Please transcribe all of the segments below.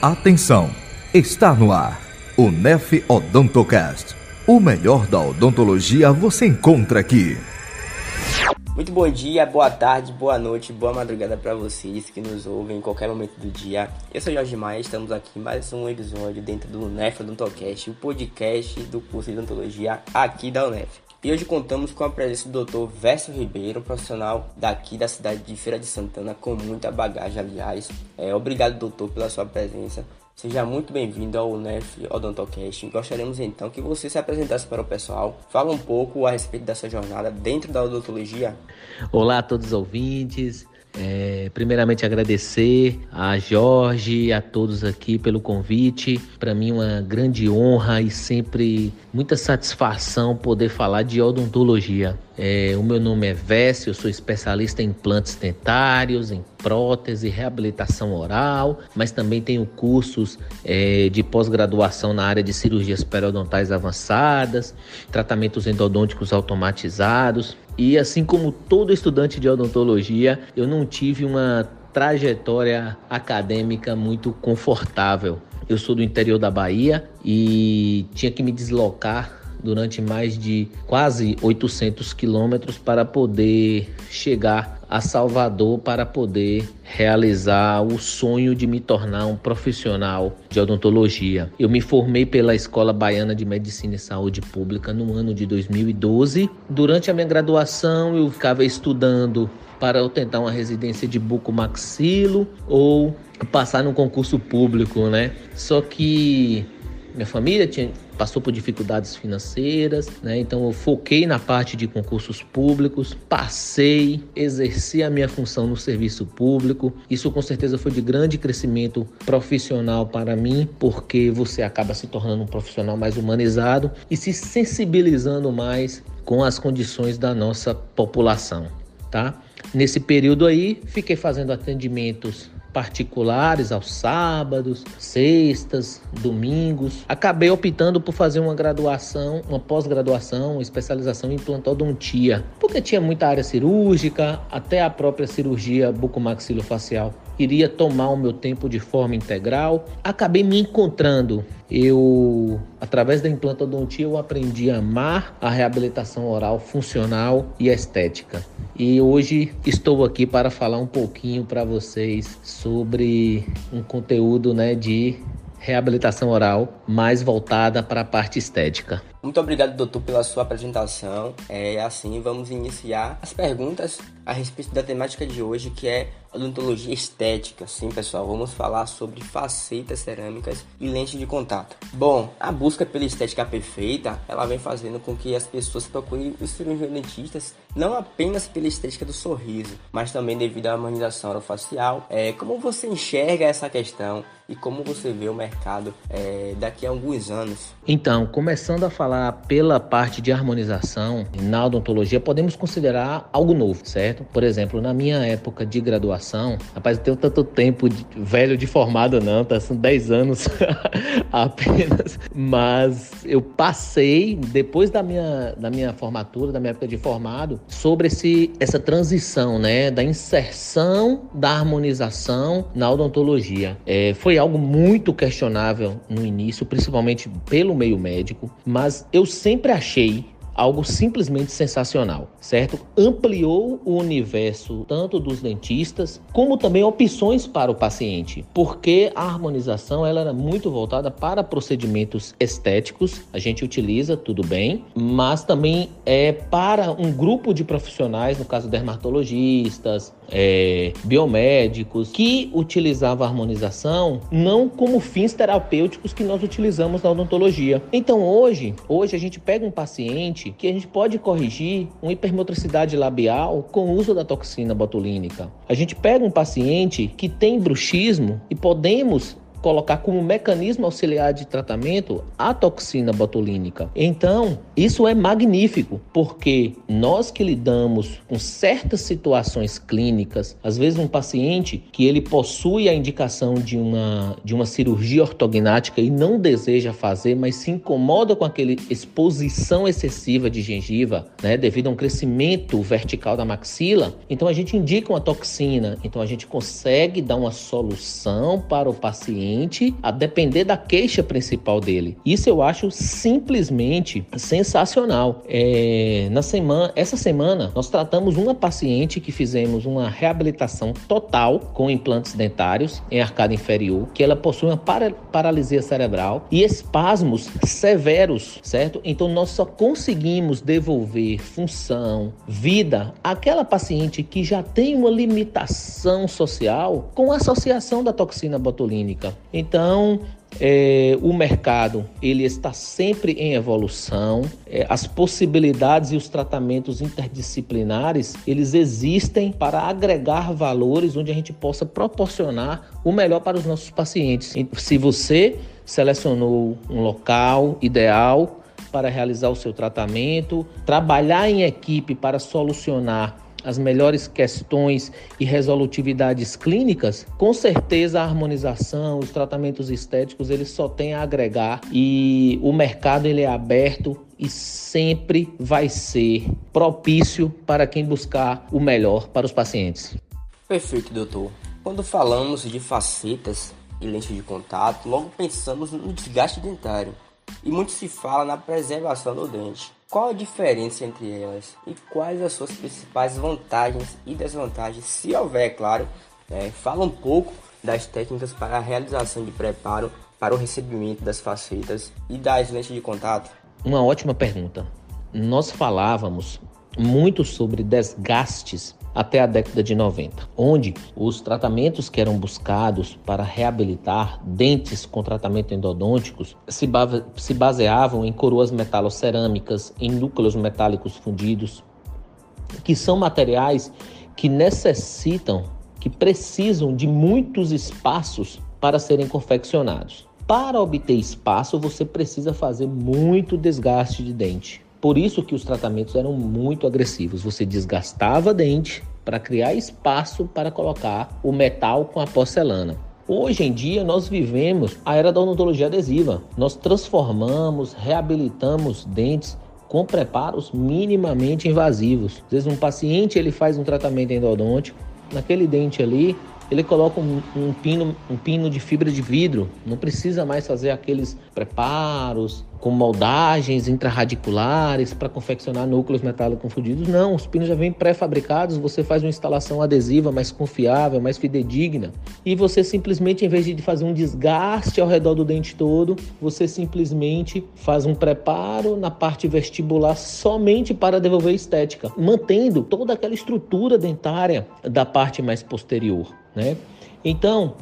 Atenção, está no ar o Nef Odontocast. O melhor da odontologia você encontra aqui. Muito bom dia, boa tarde, boa noite, boa madrugada para vocês que nos ouvem em qualquer momento do dia. Eu sou Jorge Maia, estamos aqui em mais um episódio dentro do Unef Odontocast, o podcast do curso de odontologia aqui da Unef. E hoje contamos com a presença do Dr. Verso Ribeiro, profissional daqui da cidade de Feira de Santana, com muita bagagem, aliás. É, obrigado, doutor, pela sua presença. Seja muito bem-vindo ao UNEF Odontocast. Gostaríamos então que você se apresentasse para o pessoal. Fala um pouco a respeito da sua jornada dentro da odontologia. Olá a todos os ouvintes. É, primeiramente agradecer a Jorge, a todos aqui pelo convite. Para mim uma grande honra e sempre muita satisfação poder falar de odontologia. É, o meu nome é Vécio, eu sou especialista em implantes dentários, em prótese, reabilitação oral, mas também tenho cursos é, de pós-graduação na área de cirurgias periodontais avançadas, tratamentos endodônticos automatizados. E assim como todo estudante de odontologia, eu não tive uma trajetória acadêmica muito confortável. Eu sou do interior da Bahia e tinha que me deslocar durante mais de quase 800 quilômetros para poder chegar a Salvador para poder realizar o sonho de me tornar um profissional de odontologia. Eu me formei pela Escola Baiana de Medicina e Saúde Pública no ano de 2012. Durante a minha graduação, eu ficava estudando para tentar uma residência de bucomaxilo ou passar no concurso público, né? Só que minha família tinha, passou por dificuldades financeiras, né? Então eu foquei na parte de concursos públicos, passei, exerci a minha função no serviço público. Isso com certeza foi de grande crescimento profissional para mim, porque você acaba se tornando um profissional mais humanizado e se sensibilizando mais com as condições da nossa população, tá? Nesse período aí, fiquei fazendo atendimentos particulares aos sábados, sextas, domingos. Acabei optando por fazer uma graduação, uma pós-graduação, especialização em implantodontia, porque tinha muita área cirúrgica, até a própria cirurgia bucomaxilofacial iria tomar o meu tempo de forma integral. Acabei me encontrando. Eu, através da implantodontia, eu aprendi a amar a reabilitação oral funcional e estética. E hoje estou aqui para falar um pouquinho para vocês sobre um conteúdo, né, de reabilitação oral mais voltada para a parte estética. Muito obrigado, doutor, pela sua apresentação. É assim, vamos iniciar as perguntas a respeito da temática de hoje, que é odontologia estética. Sim, pessoal, vamos falar sobre facetas cerâmicas e lente de contato. Bom, a busca pela estética perfeita, ela vem fazendo com que as pessoas procurem os cirurgiões dentistas não apenas pela estética do sorriso, mas também devido à harmonização orofacial. É, como você enxerga essa questão e como você vê o mercado é, daqui a alguns anos? Então, começando a falar pela parte de harmonização na odontologia, podemos considerar algo novo, certo? Por exemplo, na minha época de graduação, rapaz, eu tenho tanto tempo de, velho de formado não, tá? São 10 anos apenas, mas eu passei depois da minha, da minha formatura, da minha época de formado, sobre esse, essa transição, né, da inserção da harmonização na odontologia. É, foi algo muito questionável no início, principalmente pelo meio médico, mas eu sempre achei algo simplesmente sensacional, certo? Ampliou o universo tanto dos dentistas como também opções para o paciente, porque a harmonização ela era muito voltada para procedimentos estéticos, a gente utiliza tudo bem, mas também é para um grupo de profissionais, no caso dermatologistas, é, biomédicos, que utilizavam a harmonização não como fins terapêuticos que nós utilizamos na odontologia. Então hoje, hoje a gente pega um paciente que a gente pode corrigir uma hipermotricidade labial com o uso da toxina botulínica. A gente pega um paciente que tem bruxismo e podemos colocar como mecanismo auxiliar de tratamento a toxina botulínica. Então, isso é magnífico, porque nós que lidamos com certas situações clínicas, às vezes um paciente que ele possui a indicação de uma, de uma cirurgia ortognática e não deseja fazer, mas se incomoda com aquela exposição excessiva de gengiva, né, devido a um crescimento vertical da maxila, então a gente indica uma toxina, então a gente consegue dar uma solução para o paciente a depender da queixa principal dele. Isso eu acho simplesmente sensacional. É, na semana, essa semana nós tratamos uma paciente que fizemos uma reabilitação total com implantes dentários em arcada inferior, que ela possui uma para, paralisia cerebral e espasmos severos, certo? Então nós só conseguimos devolver função, vida àquela paciente que já tem uma limitação social com a associação da toxina botulínica. Então, é, o mercado ele está sempre em evolução, é, as possibilidades e os tratamentos interdisciplinares eles existem para agregar valores onde a gente possa proporcionar o melhor para os nossos pacientes. Se você selecionou um local ideal para realizar o seu tratamento, trabalhar em equipe para solucionar as melhores questões e resolutividades clínicas, com certeza a harmonização, os tratamentos estéticos, eles só têm a agregar e o mercado ele é aberto e sempre vai ser propício para quem buscar o melhor para os pacientes. Perfeito, doutor. Quando falamos de facetas e lentes de contato, logo pensamos no desgaste dentário. E muito se fala na preservação do dente. Qual a diferença entre elas e quais as suas principais vantagens e desvantagens, se houver, é claro. É, fala um pouco das técnicas para a realização de preparo para o recebimento das facetas e das lentes de contato. Uma ótima pergunta. Nós falávamos muito sobre desgastes até a década de 90, onde os tratamentos que eram buscados para reabilitar dentes com tratamento endodônticos se, se baseavam em coroas metalocerâmicas, em núcleos metálicos fundidos, que são materiais que necessitam, que precisam de muitos espaços para serem confeccionados. Para obter espaço, você precisa fazer muito desgaste de dente. Por isso que os tratamentos eram muito agressivos. Você desgastava dente para criar espaço para colocar o metal com a porcelana. Hoje em dia nós vivemos a era da odontologia adesiva. Nós transformamos, reabilitamos dentes com preparos minimamente invasivos. Às vezes um paciente ele faz um tratamento endodôntico, naquele dente ali ele coloca um, um, pino, um pino de fibra de vidro, não precisa mais fazer aqueles preparos com moldagens intrarradiculares para confeccionar núcleos metálicos fundidos. Não, os pinos já vêm pré-fabricados, você faz uma instalação adesiva mais confiável, mais fidedigna, e você simplesmente, em vez de fazer um desgaste ao redor do dente todo, você simplesmente faz um preparo na parte vestibular somente para devolver estética, mantendo toda aquela estrutura dentária da parte mais posterior. Né? Então,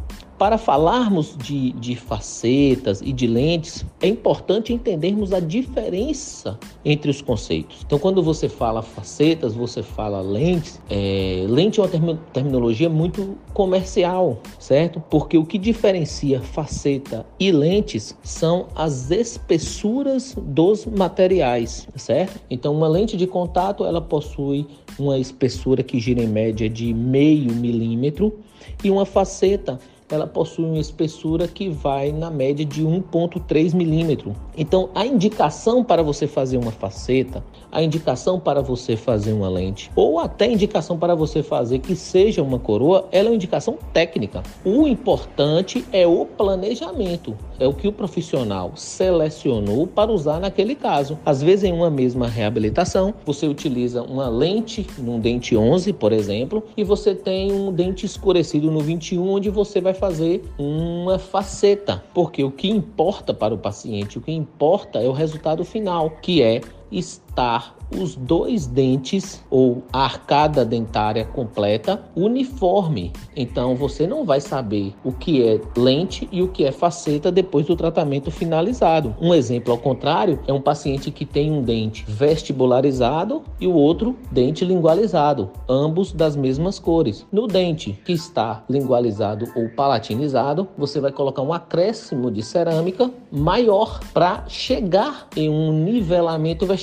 para falarmos de, de facetas e de lentes, é importante entendermos a diferença entre os conceitos. Então, quando você fala facetas, você fala lentes, é, lente é uma terminologia muito comercial, certo? Porque o que diferencia faceta e lentes são as espessuras dos materiais, certo? Então, uma lente de contato ela possui uma espessura que gira em média de meio milímetro e uma faceta ela possui uma espessura que vai na média de 1,3 milímetro. Então, a indicação para você fazer uma faceta, a indicação para você fazer uma lente, ou até a indicação para você fazer que seja uma coroa, ela é uma indicação técnica. O importante é o planejamento, é o que o profissional selecionou para usar naquele caso. Às vezes, em uma mesma reabilitação, você utiliza uma lente num dente 11, por exemplo, e você tem um dente escurecido no 21, onde você vai fazer uma faceta, porque o que importa para o paciente, o que importa é o resultado final, que é estar os dois dentes ou a arcada dentária completa uniforme. Então você não vai saber o que é lente e o que é faceta depois do tratamento finalizado. Um exemplo ao contrário é um paciente que tem um dente vestibularizado e o outro dente lingualizado, ambos das mesmas cores. No dente que está lingualizado ou palatinizado, você vai colocar um acréscimo de cerâmica maior para chegar em um nivelamento vestibular.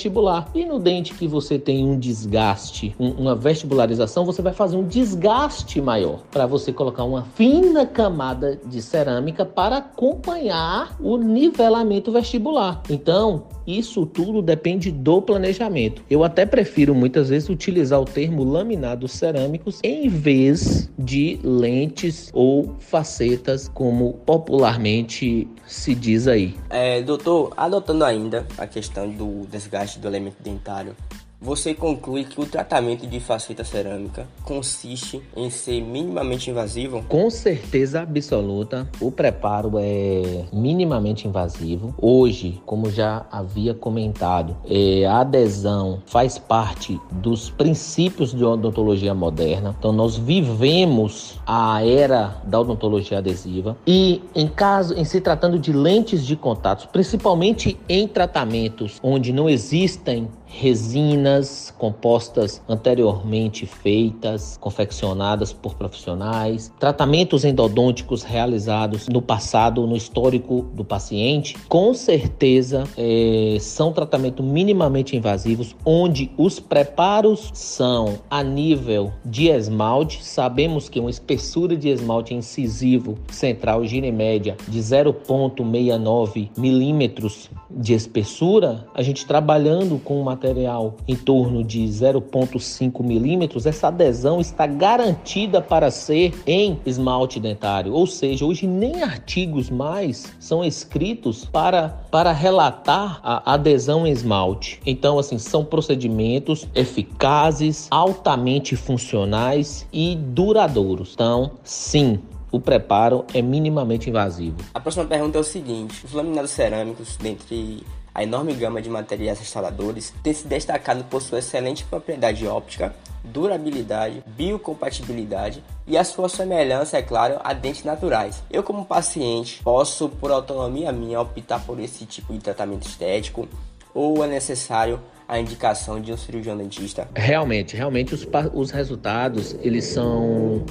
E no dente que você tem um desgaste, um, uma vestibularização, você vai fazer um desgaste maior para você colocar uma fina camada de cerâmica para acompanhar o nivelamento vestibular. Então, isso tudo depende do planejamento. Eu até prefiro muitas vezes utilizar o termo laminados cerâmicos em vez de lentes ou facetas, como popularmente se diz aí. É, doutor, adotando ainda a questão do desgaste do elemento dentário, você conclui que o tratamento de faceta cerâmica consiste em ser minimamente invasivo? Com certeza absoluta, o preparo é minimamente invasivo. Hoje, como já havia comentado, é, a adesão faz parte dos princípios de odontologia moderna. Então, nós vivemos a era da odontologia adesiva e, em caso, em se tratando de lentes de contato, principalmente em tratamentos onde não existem resinas compostas anteriormente feitas, confeccionadas por profissionais, tratamentos endodônticos realizados no passado, no histórico do paciente, com certeza é, são tratamentos minimamente invasivos, onde os preparos são a nível de esmalte. Sabemos que uma espessura de esmalte incisivo central gira média de 0,69 milímetros de espessura, a gente trabalhando com uma material em torno de 0,5 milímetros, essa adesão está garantida para ser em esmalte dentário. Ou seja, hoje nem artigos mais são escritos para, para relatar a adesão em esmalte. Então, assim, são procedimentos eficazes, altamente funcionais e duradouros. Então, sim, o preparo é minimamente invasivo. A próxima pergunta é o seguinte: os laminados cerâmicos, dentre a enorme gama de materiais restauradores tem se destacado por sua excelente propriedade óptica, durabilidade, biocompatibilidade e a sua semelhança, é claro, a dentes naturais. Eu, como paciente, posso, por autonomia minha, optar por esse tipo de tratamento estético ou é necessário a indicação de um cirurgião dentista? Realmente, realmente os, os resultados eles são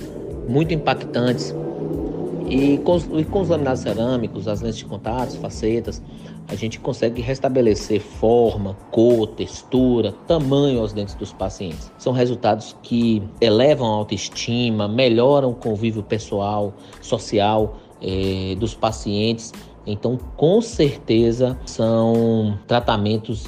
muito impactantes e com, e com os laminados cerâmicos, as lentes de contato, facetas, a gente consegue restabelecer forma, cor, textura, tamanho aos dentes dos pacientes. São resultados que elevam a autoestima, melhoram o convívio pessoal, social eh, dos pacientes. Então, com certeza, são tratamentos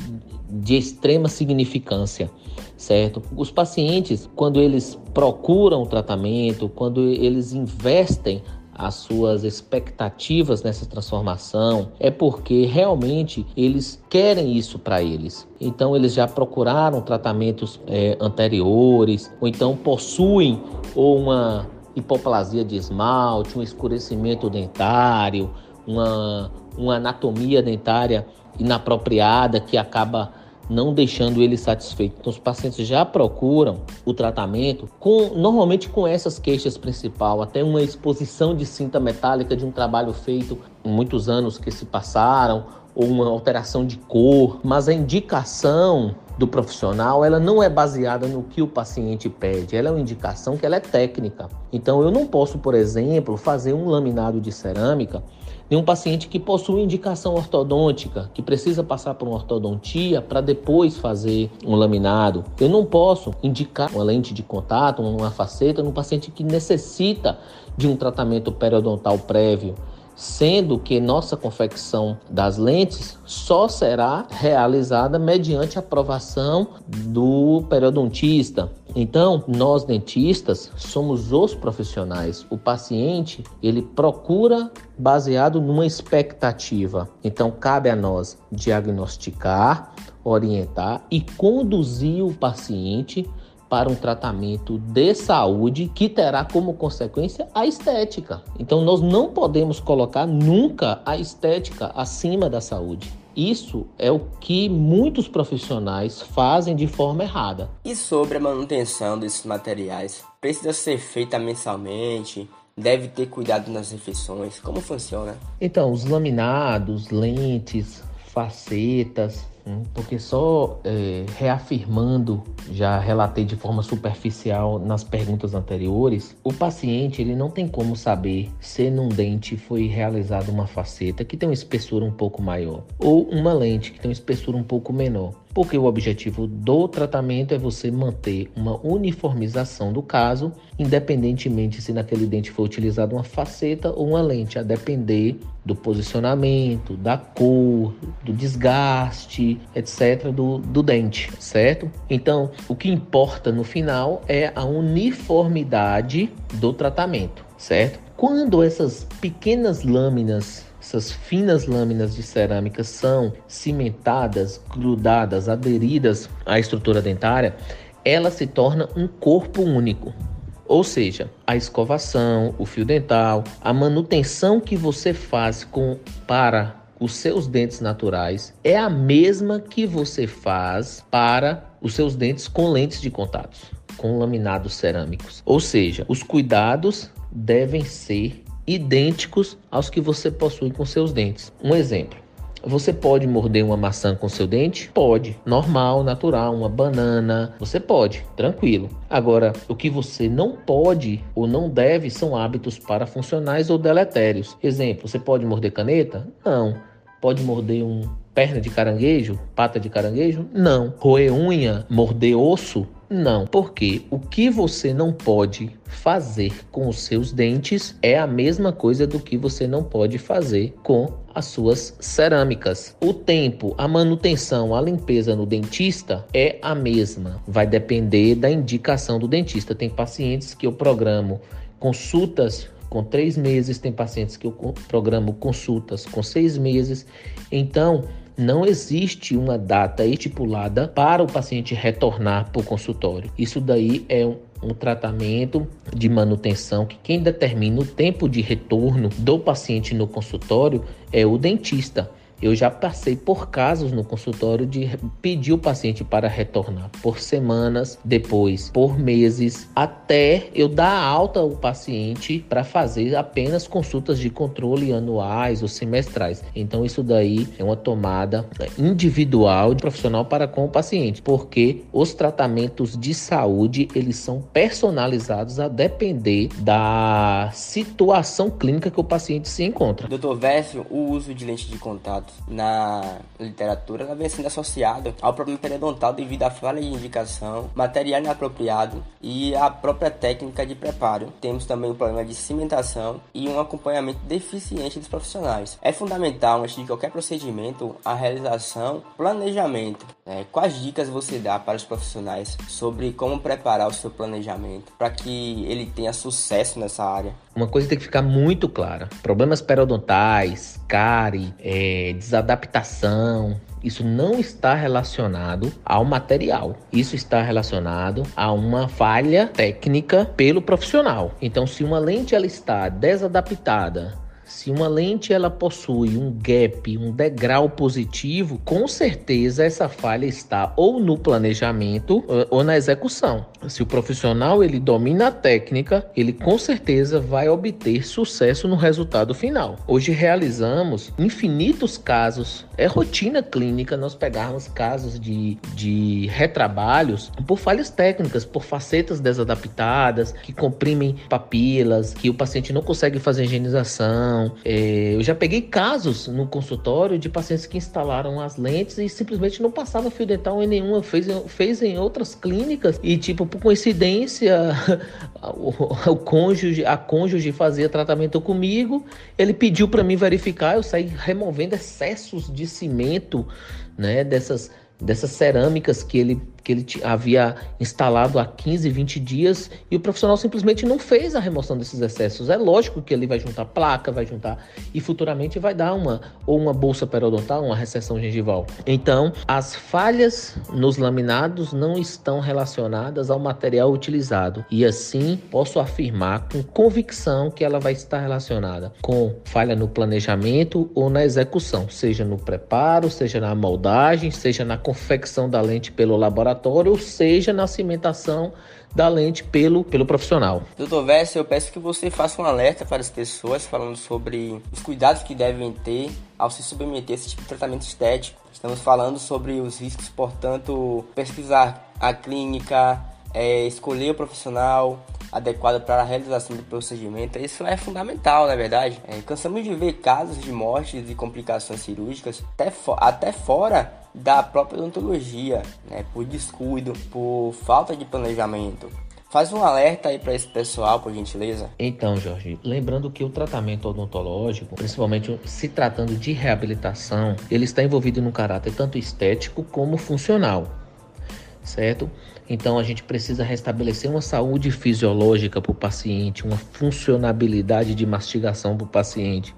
de extrema significância, certo? Os pacientes, quando eles procuram o tratamento, quando eles investem as suas expectativas nessa transformação, é porque realmente eles querem isso para eles. Então eles já procuraram tratamentos é, anteriores, ou então possuem ou uma hipoplasia de esmalte, um escurecimento dentário, uma, uma anatomia dentária inapropriada que acaba não deixando ele satisfeito. Então, os pacientes já procuram o tratamento com normalmente com essas queixas principal, até uma exposição de cinta metálica de um trabalho feito muitos anos que se passaram ou uma alteração de cor, mas a indicação do profissional, ela não é baseada no que o paciente pede, ela é uma indicação que ela é técnica. Então eu não posso, por exemplo, fazer um laminado de cerâmica em um paciente que possui indicação ortodôntica, que precisa passar por uma ortodontia para depois fazer um laminado. Eu não posso indicar uma lente de contato, uma faceta num paciente que necessita de um tratamento periodontal prévio sendo que nossa confecção das lentes só será realizada mediante aprovação do periodontista. Então, nós dentistas somos os profissionais. O paciente, ele procura baseado numa expectativa. Então, cabe a nós diagnosticar, orientar e conduzir o paciente para um tratamento de saúde que terá como consequência a estética. Então nós não podemos colocar nunca a estética acima da saúde. Isso é o que muitos profissionais fazem de forma errada. E sobre a manutenção desses materiais? Precisa ser feita mensalmente? Deve ter cuidado nas refeições? Como funciona? Então, os laminados, lentes, facetas, porque só é, reafirmando, já relatei de forma superficial nas perguntas anteriores, o paciente ele não tem como saber se num dente foi realizada uma faceta que tem uma espessura um pouco maior ou uma lente que tem uma espessura um pouco menor porque o objetivo do tratamento é você manter uma uniformização do caso, independentemente se naquele dente foi utilizada uma faceta ou uma lente, a depender do posicionamento, da cor, do desgaste, etc., do, do dente, certo? Então, o que importa no final é a uniformidade do tratamento, certo? Quando essas pequenas lâminas essas finas lâminas de cerâmica são cimentadas, grudadas, aderidas à estrutura dentária, ela se torna um corpo único. Ou seja, a escovação, o fio dental, a manutenção que você faz com para os seus dentes naturais é a mesma que você faz para os seus dentes com lentes de contato, com laminados cerâmicos. Ou seja, os cuidados devem ser idênticos aos que você possui com seus dentes. Um exemplo. Você pode morder uma maçã com seu dente? Pode. Normal, natural, uma banana. Você pode, tranquilo. Agora, o que você não pode ou não deve são hábitos parafuncionais ou deletérios. Exemplo, você pode morder caneta? Não. Pode morder um perna de caranguejo? Pata de caranguejo? Não. Roer unha? Morder osso? Não, porque o que você não pode fazer com os seus dentes é a mesma coisa do que você não pode fazer com as suas cerâmicas. O tempo, a manutenção, a limpeza no dentista é a mesma. Vai depender da indicação do dentista. Tem pacientes que eu programo consultas com três meses, tem pacientes que eu programo consultas com seis meses. Então, não existe uma data estipulada para o paciente retornar para o consultório. Isso daí é um, um tratamento de manutenção que quem determina o tempo de retorno do paciente no consultório é o dentista. Eu já passei por casos no consultório de pedir o paciente para retornar por semanas, depois por meses, até eu dar alta ao paciente para fazer apenas consultas de controle anuais ou semestrais. Então isso daí é uma tomada individual de profissional para com o paciente, porque os tratamentos de saúde eles são personalizados a depender da situação clínica que o paciente se encontra. Doutor Vécio, o uso de lente de contato na literatura ela vem sendo associada ao problema periodontal devido à falha de indicação, material inapropriado e a própria técnica de preparo. Temos também o problema de cimentação e um acompanhamento deficiente dos profissionais. É fundamental, antes de qualquer procedimento, a realização, planejamento. É, quais dicas você dá para os profissionais sobre como preparar o seu planejamento para que ele tenha sucesso nessa área? Uma coisa tem que ficar muito clara: problemas periodontais, cárie, é, desadaptação, isso não está relacionado ao material. Isso está relacionado a uma falha técnica pelo profissional. Então, se uma lente ela está desadaptada, se uma lente ela possui um gap, um degrau positivo, com certeza essa falha está ou no planejamento ou na execução. Se o profissional ele domina a técnica, ele com certeza vai obter sucesso no resultado final. Hoje realizamos infinitos casos, é rotina clínica nós pegarmos casos de, de retrabalhos por falhas técnicas, por facetas desadaptadas, que comprimem papilas, que o paciente não consegue fazer higienização é, eu já peguei casos no consultório de pacientes que instalaram as lentes e simplesmente não passava fio dental em nenhuma, fez, fez em outras clínicas e, tipo, por coincidência, o, o cônjuge, a cônjuge fazia tratamento comigo, ele pediu para mim verificar, eu saí removendo excessos de cimento, né, dessas dessas cerâmicas que ele, ele havia instalado há 15, 20 dias e o profissional simplesmente não fez a remoção desses excessos. É lógico que ele vai juntar placa, vai juntar e futuramente vai dar uma ou uma bolsa periodontal, uma recessão gengival. Então, as falhas nos laminados não estão relacionadas ao material utilizado e assim posso afirmar com convicção que ela vai estar relacionada com falha no planejamento ou na execução, seja no preparo, seja na moldagem, seja na confecção da lente pelo laboratório, ou seja na cimentação da lente pelo, pelo profissional. Doutor Vessa, eu peço que você faça um alerta para as pessoas falando sobre os cuidados que devem ter ao se submeter a esse tipo de tratamento estético. Estamos falando sobre os riscos, portanto, pesquisar a clínica, é, escolher o profissional, adequado para a realização do procedimento. Isso é fundamental, na é verdade. É, cansamos de ver casos de mortes e complicações cirúrgicas até, fo até fora da própria odontologia, né, por descuido, por falta de planejamento. Faz um alerta aí para esse pessoal, por gentileza. Então, Jorge, lembrando que o tratamento odontológico, principalmente se tratando de reabilitação, ele está envolvido no caráter tanto estético como funcional, certo? Então a gente precisa restabelecer uma saúde fisiológica para o paciente, uma funcionabilidade de mastigação para o paciente.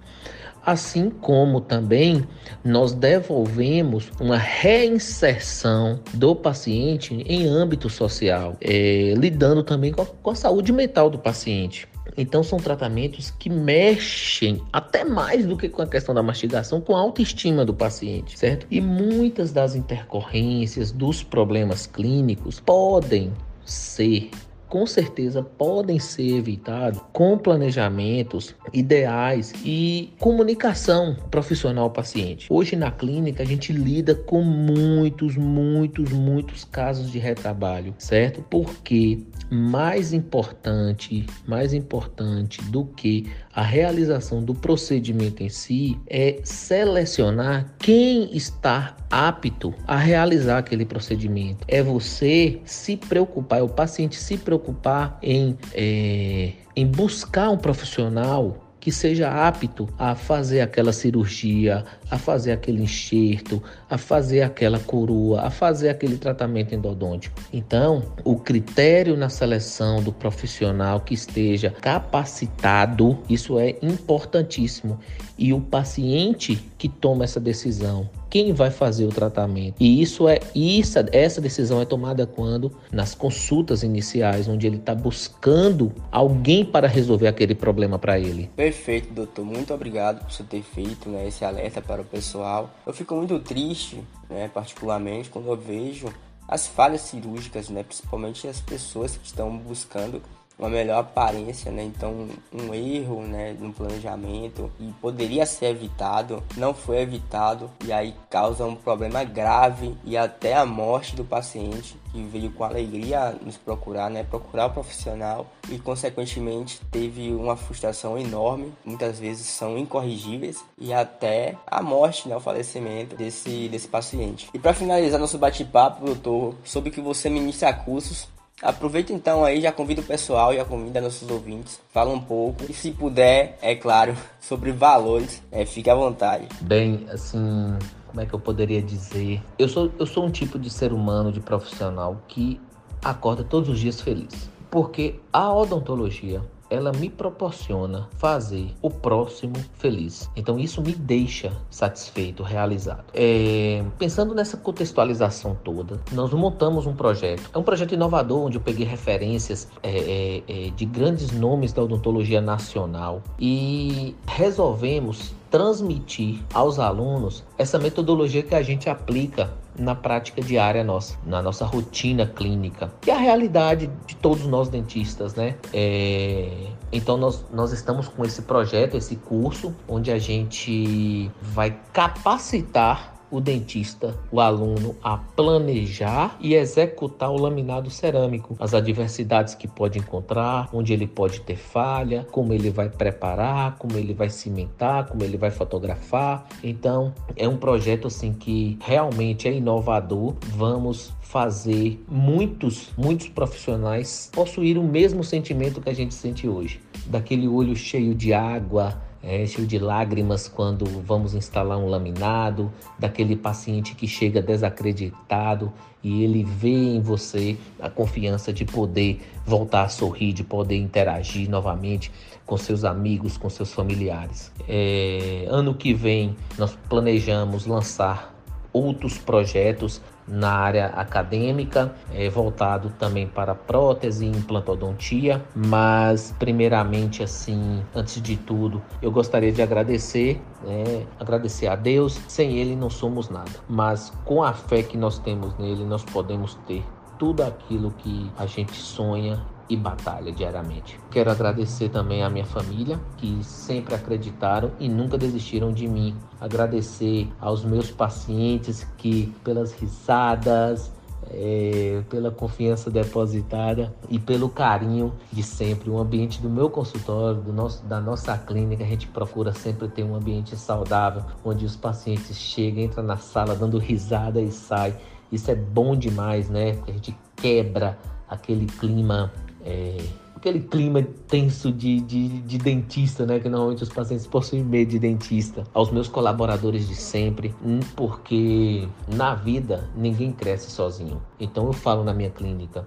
Assim como também nós devolvemos uma reinserção do paciente em âmbito social, é, lidando também com a, com a saúde mental do paciente. Então são tratamentos que mexem até mais do que com a questão da mastigação, com a autoestima do paciente, certo? E muitas das intercorrências dos problemas clínicos podem ser com certeza podem ser evitados com planejamentos ideais e comunicação profissional paciente. Hoje na clínica a gente lida com muitos, muitos, muitos casos de retrabalho, certo? Porque mais importante, mais importante do que a realização do procedimento em si é selecionar quem está apto a realizar aquele procedimento. É você se preocupar, é o paciente se preocupar em, é, em buscar um profissional que seja apto a fazer aquela cirurgia, a fazer aquele enxerto, a fazer aquela coroa, a fazer aquele tratamento endodôntico. Então, o critério na seleção do profissional que esteja capacitado, isso é importantíssimo. E o paciente que toma essa decisão, quem vai fazer o tratamento. E isso é isso, essa decisão é tomada quando nas consultas iniciais, onde ele está buscando alguém para resolver aquele problema para ele. Perfeito, doutor. Muito obrigado por você ter feito né, esse alerta para o pessoal. Eu fico muito triste, né, particularmente, quando eu vejo as falhas cirúrgicas, né, principalmente as pessoas que estão buscando uma melhor aparência, né? Então, um erro, né, no planejamento e poderia ser evitado, não foi evitado e aí causa um problema grave e até a morte do paciente que veio com alegria nos procurar, né, procurar o profissional e consequentemente teve uma frustração enorme, muitas vezes são incorrigíveis e até a morte, né, o falecimento desse desse paciente. E para finalizar nosso bate-papo, doutor, sobre que você ministra cursos Aproveita então aí, já convida o pessoal, já convida nossos ouvintes, fala um pouco e se puder, é claro, sobre valores, é, fique à vontade. Bem, assim, como é que eu poderia dizer? Eu sou, eu sou um tipo de ser humano, de profissional que acorda todos os dias feliz. Porque a odontologia ela me proporciona fazer o próximo feliz. Então isso me deixa satisfeito, realizado. É, pensando nessa contextualização toda, nós montamos um projeto. É um projeto inovador onde eu peguei referências é, é, é de grandes nomes da odontologia nacional e resolvemos transmitir aos alunos essa metodologia que a gente aplica na prática diária nossa, na nossa rotina clínica. E a realidade de todos nós dentistas, né? É... Então nós, nós estamos com esse projeto, esse curso, onde a gente vai capacitar o dentista, o aluno, a planejar e executar o laminado cerâmico, as adversidades que pode encontrar, onde ele pode ter falha, como ele vai preparar, como ele vai cimentar, como ele vai fotografar. Então, é um projeto assim que realmente é inovador. Vamos fazer muitos, muitos profissionais possuir o mesmo sentimento que a gente sente hoje, daquele olho cheio de água, é, cheio de lágrimas quando vamos instalar um laminado, daquele paciente que chega desacreditado e ele vê em você a confiança de poder voltar a sorrir, de poder interagir novamente com seus amigos, com seus familiares. É, ano que vem nós planejamos lançar outros projetos na área acadêmica, é, voltado também para prótese e implantodontia, mas primeiramente assim, antes de tudo, eu gostaria de agradecer, né, agradecer a Deus. Sem Ele não somos nada, mas com a fé que nós temos nele, nós podemos ter tudo aquilo que a gente sonha e batalha diariamente. Quero agradecer também à minha família, que sempre acreditaram e nunca desistiram de mim. Agradecer aos meus pacientes que, pelas risadas, é, pela confiança depositada e pelo carinho de sempre. O ambiente do meu consultório, do nosso, da nossa clínica, a gente procura sempre ter um ambiente saudável, onde os pacientes chegam, entram na sala dando risada e saem. Isso é bom demais, né? A gente quebra aquele clima é, aquele clima tenso de, de, de, dentista, né? Que normalmente os pacientes possuem medo de dentista. Aos meus colaboradores de sempre, hum, porque na vida ninguém cresce sozinho. Então eu falo na minha clínica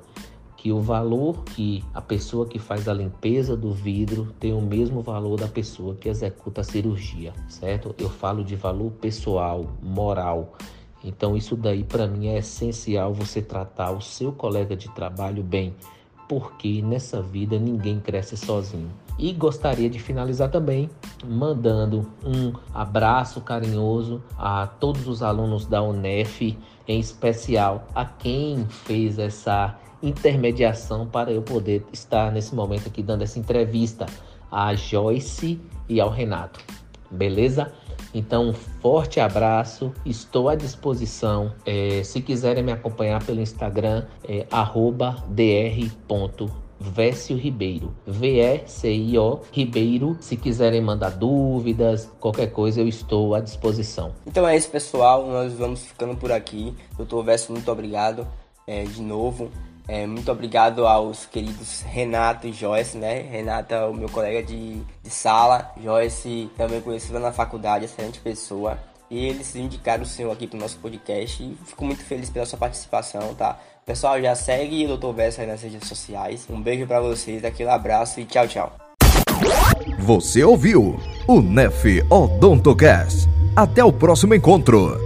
que o valor que a pessoa que faz a limpeza do vidro tem o mesmo valor da pessoa que executa a cirurgia, certo? Eu falo de valor pessoal, moral. Então isso daí para mim é essencial você tratar o seu colega de trabalho bem porque nessa vida ninguém cresce sozinho. E gostaria de finalizar também mandando um abraço carinhoso a todos os alunos da UNEF, em especial a quem fez essa intermediação para eu poder estar nesse momento aqui dando essa entrevista, a Joyce e ao Renato. Beleza? Então, um forte abraço, estou à disposição. É, se quiserem me acompanhar pelo Instagram, é dr.vécio Ribeiro, V-E-C-I-O Ribeiro. Se quiserem mandar dúvidas, qualquer coisa, eu estou à disposição. Então é isso, pessoal. Nós vamos ficando por aqui. Doutor Vécio, muito obrigado é, de novo. É, muito obrigado aos queridos Renato e Joyce, né? Renato é o meu colega de, de sala, Joyce também conhecido na faculdade, excelente pessoa. E eles indicaram o senhor aqui para o nosso podcast e fico muito feliz pela sua participação, tá? Pessoal, já segue o Dr. Verso aí nas redes sociais. Um beijo para vocês, aquele abraço e tchau, tchau. Você ouviu o Nef Odontocast. Até o próximo encontro.